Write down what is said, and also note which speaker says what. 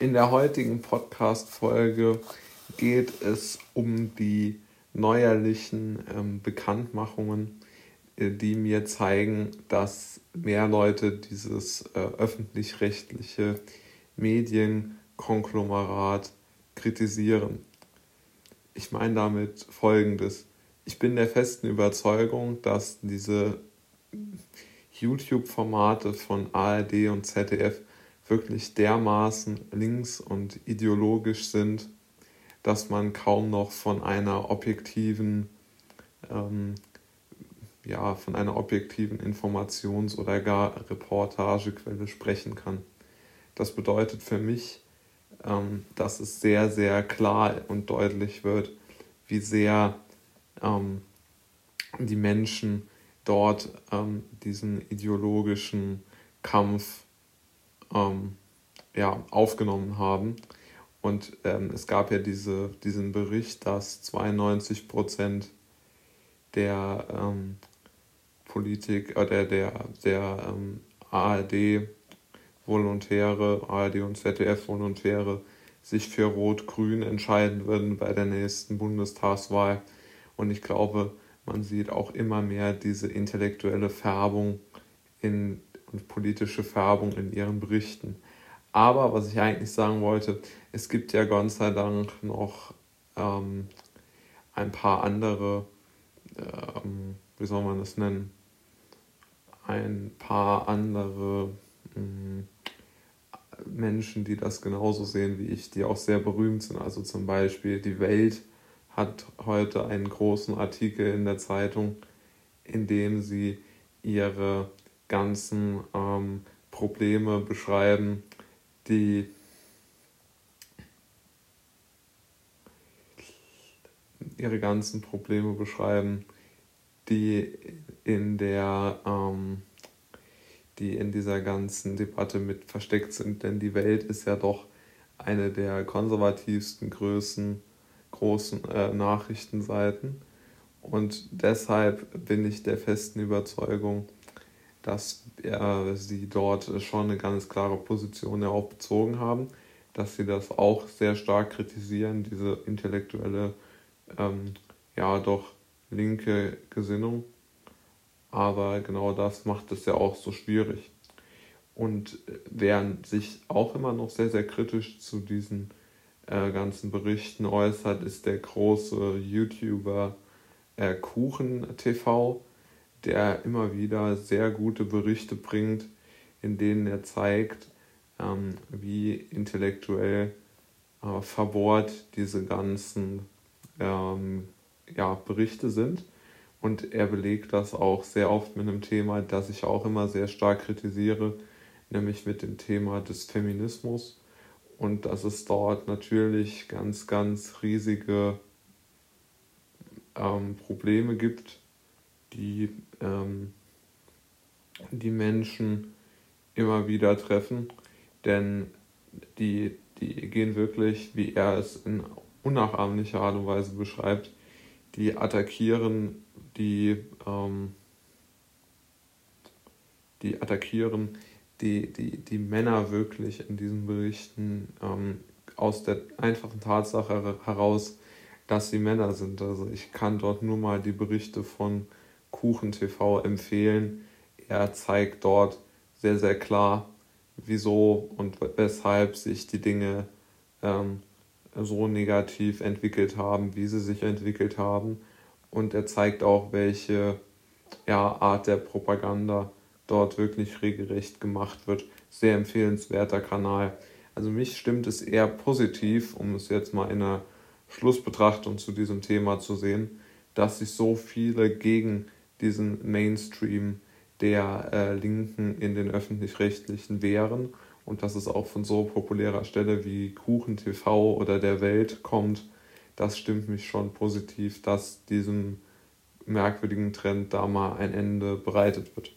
Speaker 1: In der heutigen Podcast-Folge geht es um die neuerlichen ähm, Bekanntmachungen, äh, die mir zeigen, dass mehr Leute dieses äh, öffentlich-rechtliche Medienkonglomerat kritisieren. Ich meine damit Folgendes. Ich bin der festen Überzeugung, dass diese YouTube-Formate von ARD und ZDF wirklich dermaßen links und ideologisch sind, dass man kaum noch von einer objektiven, ähm, ja, von einer objektiven Informations- oder gar Reportagequelle sprechen kann. Das bedeutet für mich, ähm, dass es sehr, sehr klar und deutlich wird, wie sehr ähm, die Menschen dort ähm, diesen ideologischen Kampf ähm, ja, aufgenommen haben. Und ähm, es gab ja diese, diesen Bericht, dass 92 Prozent der ähm, Politik, äh, der, der, der ähm, ARD-Volontäre, ARD und ZDF-Volontäre sich für Rot-Grün entscheiden würden bei der nächsten Bundestagswahl. Und ich glaube, man sieht auch immer mehr diese intellektuelle Färbung in, und politische Färbung in ihren Berichten. Aber was ich eigentlich sagen wollte, es gibt ja Gott sei Dank noch ähm, ein paar andere, ähm, wie soll man das nennen, ein paar andere ähm, Menschen, die das genauso sehen wie ich, die auch sehr berühmt sind. Also zum Beispiel die Welt hat heute einen großen Artikel in der Zeitung, in dem sie ihre ganzen ähm, Probleme beschreiben, die ihre ganzen Probleme beschreiben, die in der ähm, die in dieser ganzen Debatte mit versteckt sind, denn die Welt ist ja doch eine der konservativsten Größen großen äh, Nachrichtenseiten. Und deshalb bin ich der festen Überzeugung, dass äh, sie dort schon eine ganz klare Position ja bezogen haben, dass sie das auch sehr stark kritisieren, diese intellektuelle, ähm, ja doch linke Gesinnung. Aber genau das macht es ja auch so schwierig. Und äh, wer sich auch immer noch sehr, sehr kritisch zu diesen äh, ganzen Berichten äußert, ist der große YouTuber äh, Kuchen TV, der immer wieder sehr gute Berichte bringt, in denen er zeigt, ähm, wie intellektuell äh, verbohrt diese ganzen ähm, ja, Berichte sind. Und er belegt das auch sehr oft mit einem Thema, das ich auch immer sehr stark kritisiere, nämlich mit dem Thema des Feminismus und dass es dort natürlich ganz, ganz riesige ähm, Probleme gibt, die ähm, die Menschen immer wieder treffen, denn die, die gehen wirklich, wie er es in unnachahmlicher Art und Weise beschreibt, die attackieren die, ähm, die attackieren die, die, die Männer wirklich in diesen Berichten ähm, aus der einfachen Tatsache heraus, dass sie Männer sind. Also ich kann dort nur mal die Berichte von Kuchen TV empfehlen. Er zeigt dort sehr, sehr klar, wieso und weshalb sich die Dinge ähm, so negativ entwickelt haben, wie sie sich entwickelt haben. Und er zeigt auch, welche ja, Art der Propaganda dort wirklich regelrecht gemacht wird. Sehr empfehlenswerter Kanal. Also mich stimmt es eher positiv, um es jetzt mal in einer Schlussbetrachtung zu diesem Thema zu sehen, dass sich so viele gegen diesen Mainstream der äh, Linken in den öffentlich-rechtlichen wehren und dass es auch von so populärer Stelle wie Kuchen TV oder der Welt kommt, das stimmt mich schon positiv, dass diesem merkwürdigen Trend da mal ein Ende bereitet wird.